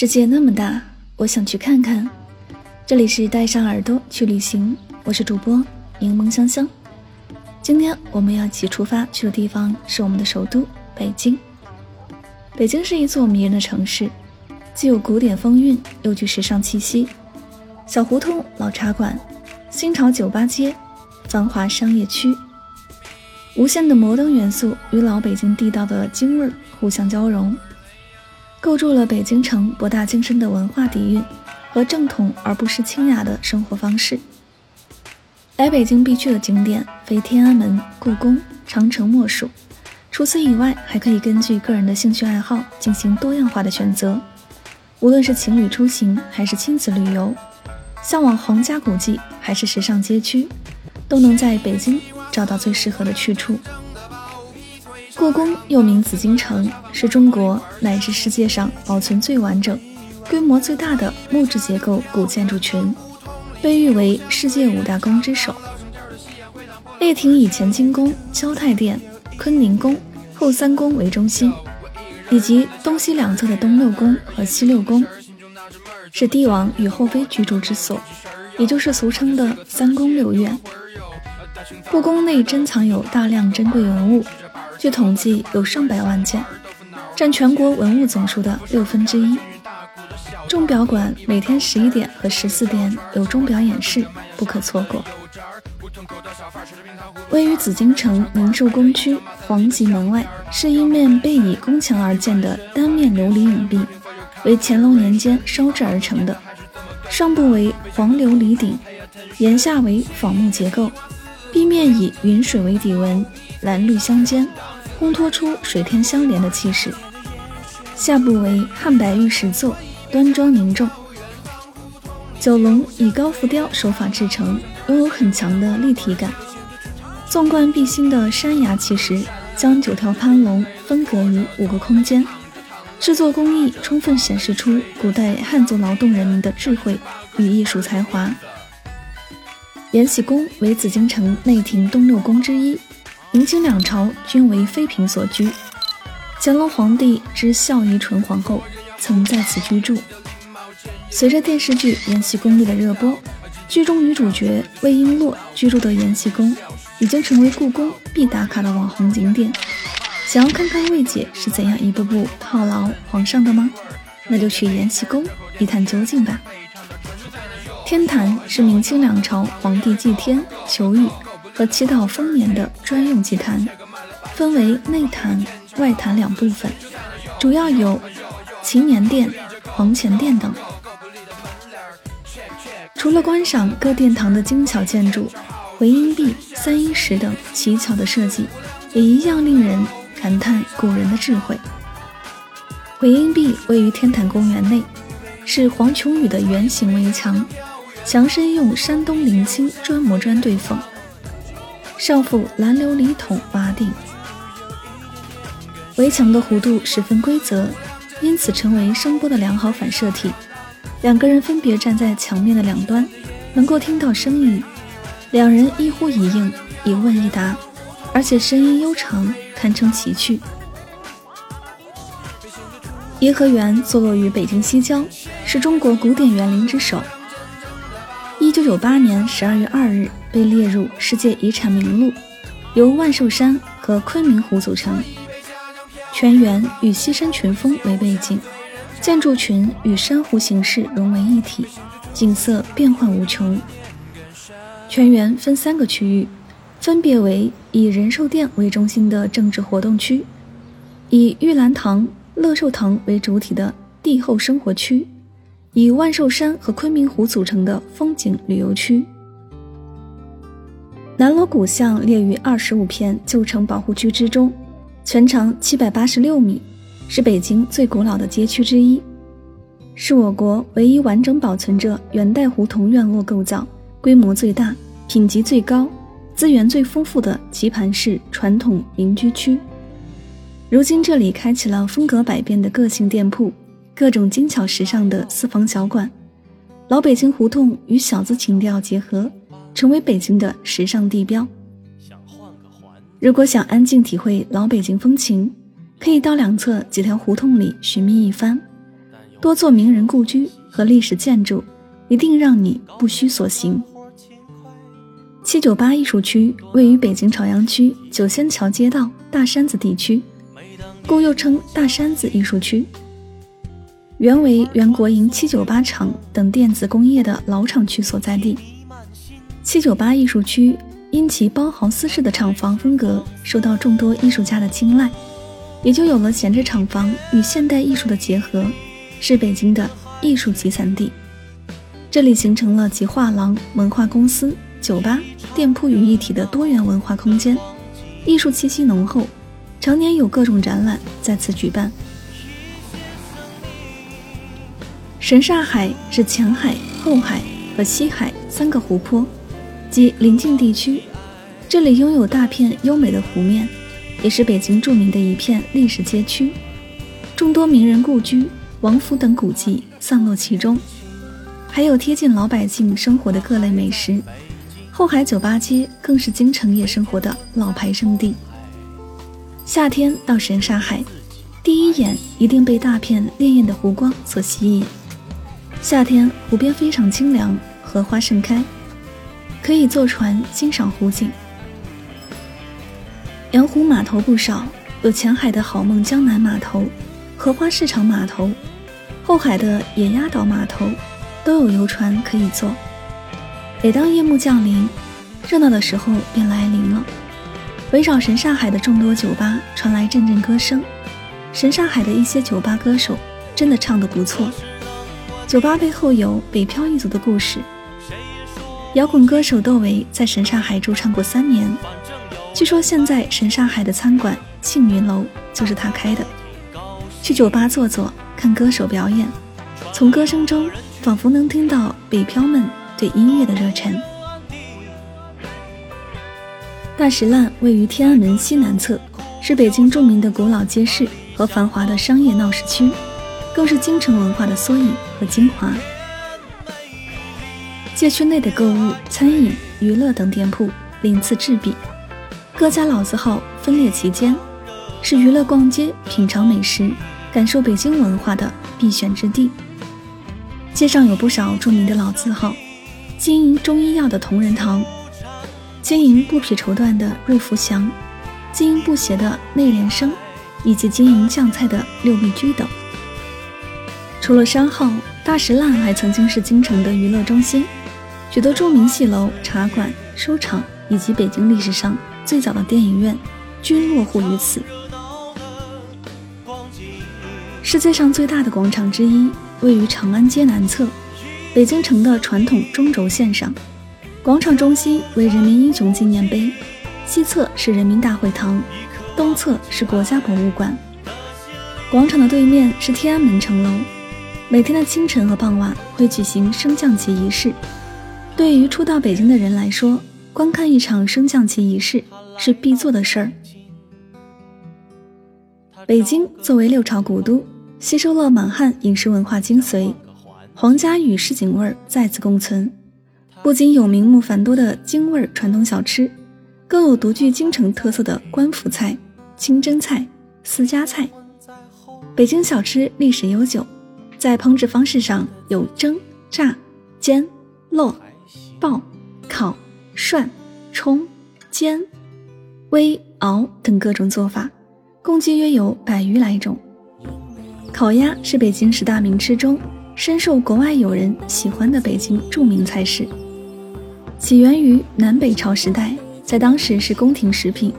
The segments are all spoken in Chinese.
世界那么大，我想去看看。这里是带上耳朵去旅行，我是主播柠檬香香。今天我们要一起出发去的地方是我们的首都北京。北京是一座迷人的城市，既有古典风韵，又具时尚气息。小胡同、老茶馆、新潮酒吧街、繁华商业区，无限的摩登元素与老北京地道的京味儿互相交融。构筑了北京城博大精深的文化底蕴和正统而不失清雅的生活方式。来北京必去的景点非天安门、故宫、长城莫属。除此以外，还可以根据个人的兴趣爱好进行多样化的选择。无论是情侣出行还是亲子旅游，向往皇家古迹还是时尚街区，都能在北京找到最适合的去处。故宫又名紫禁城，是中国乃至世界上保存最完整、规模最大的木质结构古建筑群，被誉为世界五大宫之首。列亭以乾清宫、交泰殿、坤宁宫、后三宫为中心，以及东西两侧的东六宫和西六宫，是帝王与后妃居住之所，也就是俗称的三宫六院。故宫内珍藏有大量珍贵文物。据统计，有上百万件，占全国文物总数的六分之一。钟表馆每天十一点和十四点有钟表演示，不可错过。位于紫禁城明寿宫区皇极门外，是一面背倚宫墙而建的单面琉璃影壁，为乾隆年间烧制而成的。上部为黄琉璃顶，檐下为仿木结构，壁面以云水为底纹。蓝绿相间，烘托出水天相连的气势。下部为汉白玉石座，端庄凝重。九龙以高浮雕手法制成，拥有很强的立体感。纵贯碧心的山崖奇石，将九条蟠龙分隔于五个空间，制作工艺充分显示出古代汉族劳动人民的智慧与艺术才华。延禧宫为紫禁城内廷东六宫之一。明清两朝均为妃嫔所居，乾隆皇帝之孝仪纯皇后曾在此居住。随着电视剧《延禧攻略》的热播，剧中女主角魏璎珞居住的延禧宫已经成为故宫必打卡的网红景点。想要看看魏姐是怎样一步步套牢皇上的吗？那就去延禧宫一探究竟吧。天坛是明清两朝皇帝祭天求雨。和祈祷丰年的专用祭坛，分为内坛、外坛两部分，主要有祈年殿、皇前殿等。除了观赏各殿堂的精巧建筑、回音壁、三阴石等奇巧的设计，也一样令人感叹古人的智慧。回音壁位于天坛公园内，是黄琼宇的圆形围墙，墙身用山东临清砖模砖对缝，上覆蓝琉璃筒瓦顶。围墙的弧度十分规则，因此成为声波的良好反射体。两个人分别站在墙面的两端，能够听到声音。两人一呼一应，一问一答，而且声音悠长，堪称奇趣。颐和园坐落于北京西郊，是中国古典园林之首。一九九八年十二月二日被列入世界遗产名录，由万寿山和昆明湖组成，全园与西山群峰为背景。建筑群与珊瑚形式融为一体，景色变幻无穷。全园分三个区域，分别为以仁寿殿为中心的政治活动区，以玉兰堂、乐寿堂为主体的帝后生活区，以万寿山和昆明湖组成的风景旅游区。南锣鼓巷列于二十五片旧城保护区之中，全长七百八十六米。是北京最古老的街区之一，是我国唯一完整保存着元代胡同院落构造、规模最大、品级最高、资源最丰富的棋盘式传统民居区。如今这里开启了风格百变的个性店铺，各种精巧时尚的私房小馆，老北京胡同与小资情调结合，成为北京的时尚地标。如果想安静体会老北京风情。可以到两侧几条胡同里寻觅一番，多座名人故居和历史建筑，一定让你不虚所行。七九八艺术区位于北京朝阳区九仙桥街道大山子地区，故又称大山子艺术区。原为原国营七九八厂等电子工业的老厂区所在地。七九八艺术区因其包豪斯式的厂房风格，受到众多艺术家的青睐。也就有了闲置厂房与现代艺术的结合，是北京的艺术集散地。这里形成了集画廊、文化公司、酒吧、店铺于一体的多元文化空间，艺术气息浓厚，常年有各种展览在此举办。神刹海是前海、后海和西海三个湖泊及邻近地区，这里拥有大片优美的湖面。也是北京著名的一片历史街区，众多名人故居、王府等古迹散落其中，还有贴近老百姓生活的各类美食。后海酒吧街更是京城夜生活的老牌圣地。夏天到神沙海，第一眼一定被大片潋滟的湖光所吸引。夏天湖边非常清凉，荷花盛开，可以坐船欣赏湖景。洋湖码头不少，有前海的好梦江南码头、荷花市场码头，后海的野鸭岛码头都有游船可以坐。每当夜幕降临，热闹的时候便来临了。围绕神煞海的众多酒吧传来阵阵歌声，神煞海的一些酒吧歌手真的唱得不错。酒吧背后有北漂一族的故事。摇滚歌手窦唯在神刹海驻唱过三年。据说现在神沙海的餐馆庆云楼就是他开的。去酒吧坐坐，看歌手表演，从歌声中仿佛能听到北漂们对音乐的热忱。大石烂位于天安门西南侧，是北京著名的古老街市和繁华的商业闹市区，更是京城文化的缩影和精华。街区内的购物、餐饮、娱乐等店铺鳞次栉比。各家老字号分列其间，是娱乐、逛街、品尝美食、感受北京文化的必选之地。街上有不少著名的老字号，经营中医药的同仁堂，经营布匹绸缎的瑞福祥，经营布鞋的内联升，以及经营酱菜的六必居等。除了商号，大石烂还曾经是京城的娱乐中心，许多著名戏楼、茶馆、书场，以及北京历史上。最早的电影院均落户于此。世界上最大的广场之一位于长安街南侧，北京城的传统中轴线上。广场中心为人民英雄纪念碑，西侧是人民大会堂，东侧是国家博物馆。广场的对面是天安门城楼，每天的清晨和傍晚会举行升降旗仪式。对于初到北京的人来说，观看一场升降旗仪式是必做的事儿。北京作为六朝古都，吸收了满汉饮食文化精髓，皇家与市井味儿再次共存。不仅有名目繁多的京味儿传统小吃，更有独具京城特色的官府菜、清真菜、私家菜。北京小吃历史悠久，在烹制方式上有蒸、炸、煎、烙、爆、烤、涮、冲、煎、煨、熬等各种做法，共计约有百余来种。烤鸭是北京十大名吃中深受国外友人喜欢的北京著名菜式，起源于南北朝时代，在当时是宫廷食品，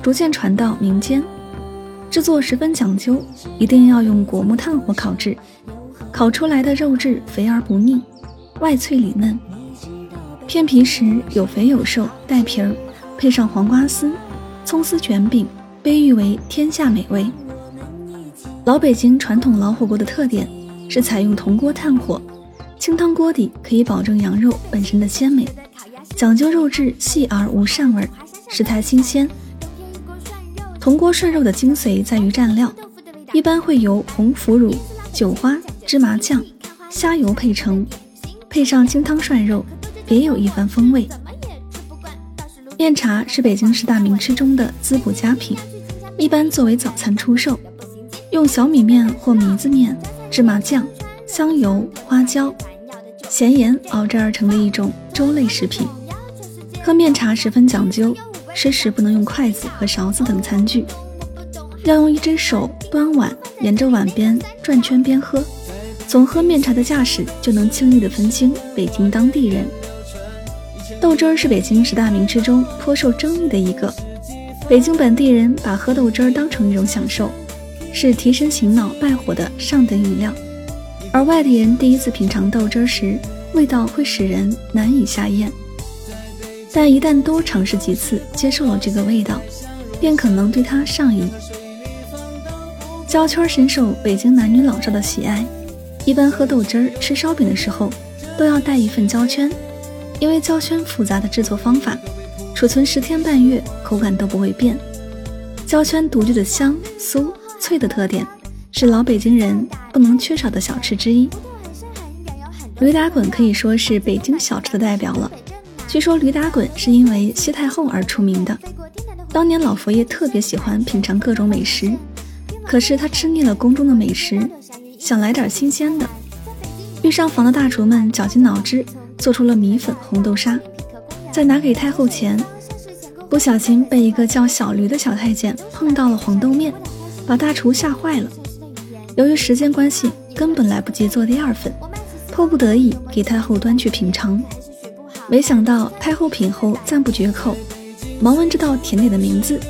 逐渐传到民间。制作十分讲究，一定要用果木炭火烤制，烤出来的肉质肥而不腻，外脆里嫩。片皮时有肥有瘦，带皮儿，配上黄瓜丝、葱丝卷饼，被誉为天下美味。老北京传统老火锅的特点是采用铜锅炭火，清汤锅底可以保证羊肉本身的鲜美，讲究肉质细而无膻味，食材新鲜。铜锅涮肉的精髓在于蘸料，一般会由红腐乳、韭花、芝麻酱、虾油配成，配上清汤涮肉，别有一番风味。面茶是北京十大名吃中的滋补佳品，一般作为早餐出售，用小米面或糜子面、芝麻酱、香油、花椒、咸盐熬制而成的一种粥类食品。喝面茶十分讲究。吃时不能用筷子和勺子等餐具，要用一只手端碗，沿着碗边转圈边喝。从喝面茶的架势就能轻易地分清北京当地人。豆汁儿是北京十大名吃中颇受争议的一个。北京本地人把喝豆汁儿当成一种享受，是提神醒脑、败火的上等饮料。而外地人第一次品尝豆汁儿时，味道会使人难以下咽。但一旦多尝试几次，接受了这个味道，便可能对它上瘾。焦圈深受北京男女老少的喜爱，一般喝豆汁儿、吃烧饼的时候，都要带一份焦圈，因为焦圈复杂的制作方法，储存十天半月，口感都不会变。焦圈独具的香、酥、脆的特点，是老北京人不能缺少的小吃之一。驴打滚可以说是北京小吃的代表了。据说驴打滚是因为西太后而出名的。当年老佛爷特别喜欢品尝各种美食，可是他吃腻了宫中的美食，想来点新鲜的。御膳房的大厨们绞尽脑汁做出了米粉红豆沙，在拿给太后前，不小心被一个叫小驴的小太监碰到了黄豆面，把大厨吓坏了。由于时间关系，根本来不及做第二份，迫不得已给太后端去品尝。没想到太后品后赞不绝口，忙问这道甜点的名字。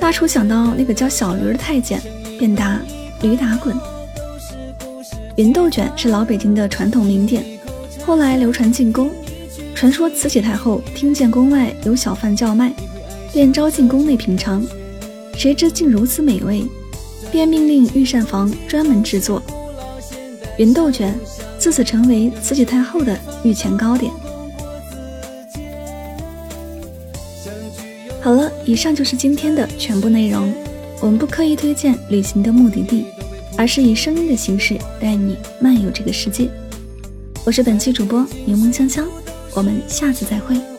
大厨想到那个叫小驴的太监，便答：驴打滚。芸豆卷是老北京的传统名点，后来流传进宫。传说慈禧太后听见宫外有小贩叫卖，便招进宫内品尝，谁知竟如此美味，便命令御膳房专门制作芸豆卷，自此成为慈禧太后的御前糕点。好了，以上就是今天的全部内容。我们不刻意推荐旅行的目的地，而是以声音的形式带你漫游这个世界。我是本期主播柠檬香香，我们下次再会。